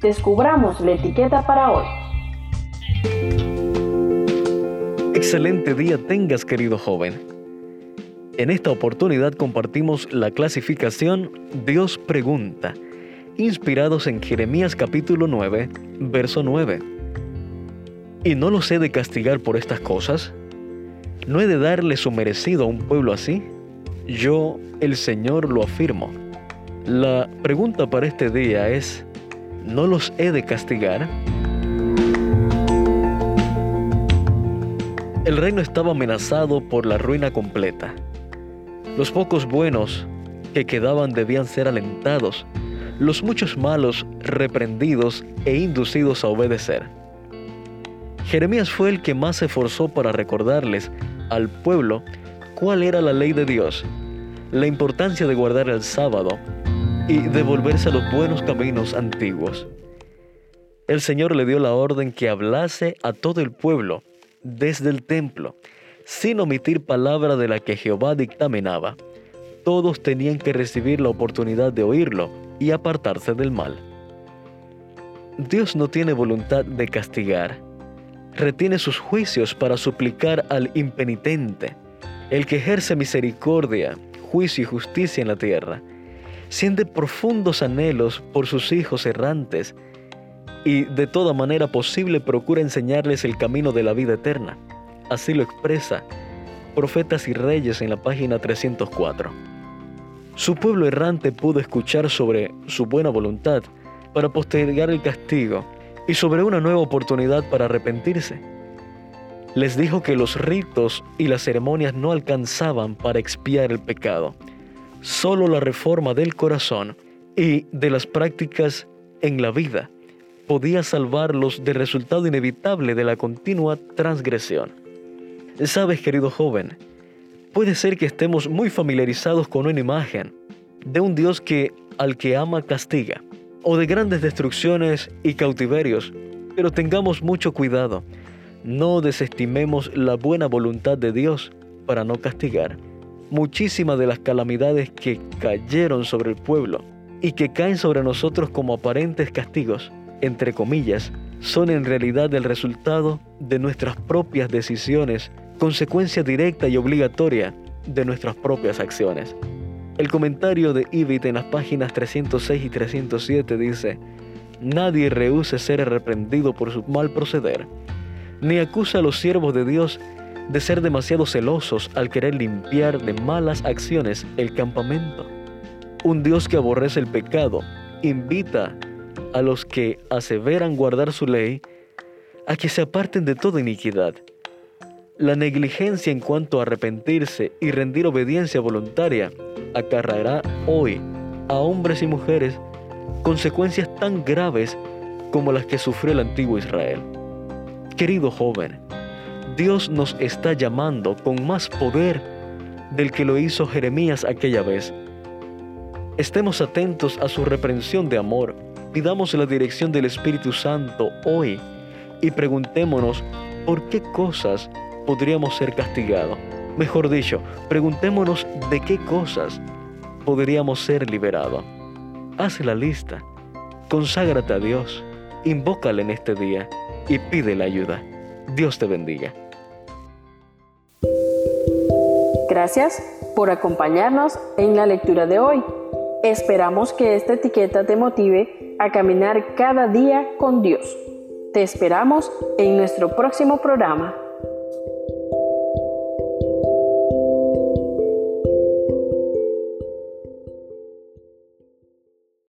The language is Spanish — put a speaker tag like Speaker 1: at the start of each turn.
Speaker 1: descubramos la etiqueta para hoy.
Speaker 2: Excelente día tengas, querido joven. En esta oportunidad compartimos la clasificación Dios pregunta, inspirados en Jeremías capítulo 9, verso 9. ¿Y no los he de castigar por estas cosas? ¿No he de darle su merecido a un pueblo así? Yo, el Señor, lo afirmo. La pregunta para este día es, ¿no los he de castigar? El reino estaba amenazado por la ruina completa. Los pocos buenos que quedaban debían ser alentados, los muchos malos reprendidos e inducidos a obedecer. Jeremías fue el que más se esforzó para recordarles al pueblo cuál era la ley de Dios, la importancia de guardar el sábado y devolverse a los buenos caminos antiguos. El Señor le dio la orden que hablase a todo el pueblo desde el templo, sin omitir palabra de la que Jehová dictaminaba. Todos tenían que recibir la oportunidad de oírlo y apartarse del mal. Dios no tiene voluntad de castigar, retiene sus juicios para suplicar al impenitente, el que ejerce misericordia, juicio y justicia en la tierra. Siente profundos anhelos por sus hijos errantes y de toda manera posible procura enseñarles el camino de la vida eterna. Así lo expresa Profetas y Reyes en la página 304. Su pueblo errante pudo escuchar sobre su buena voluntad para postergar el castigo y sobre una nueva oportunidad para arrepentirse. Les dijo que los ritos y las ceremonias no alcanzaban para expiar el pecado. Solo la reforma del corazón y de las prácticas en la vida podía salvarlos del resultado inevitable de la continua transgresión. Sabes, querido joven, puede ser que estemos muy familiarizados con una imagen de un Dios que al que ama castiga, o de grandes destrucciones y cautiverios, pero tengamos mucho cuidado. No desestimemos la buena voluntad de Dios para no castigar. Muchísimas de las calamidades que cayeron sobre el pueblo y que caen sobre nosotros como aparentes castigos entre comillas, son en realidad el resultado de nuestras propias decisiones, consecuencia directa y obligatoria de nuestras propias acciones. El comentario de Ibit en las páginas 306 y 307 dice, Nadie rehúse ser reprendido por su mal proceder, ni acusa a los siervos de Dios de ser demasiado celosos al querer limpiar de malas acciones el campamento. Un Dios que aborrece el pecado invita a los que aseveran guardar su ley a que se aparten de toda iniquidad. La negligencia en cuanto a arrepentirse y rendir obediencia voluntaria acarreará hoy a hombres y mujeres consecuencias tan graves como las que sufrió el antiguo Israel. Querido joven, Dios nos está llamando con más poder del que lo hizo Jeremías aquella vez. Estemos atentos a su reprensión de amor Pidamos la dirección del Espíritu Santo hoy y preguntémonos por qué cosas podríamos ser castigados. Mejor dicho, preguntémonos de qué cosas podríamos ser liberados. Haz la lista, conságrate a Dios, invócale en este día y pide la ayuda. Dios te bendiga.
Speaker 1: Gracias por acompañarnos en la lectura de hoy. Esperamos que esta etiqueta te motive a caminar cada día con Dios. Te esperamos en nuestro próximo programa.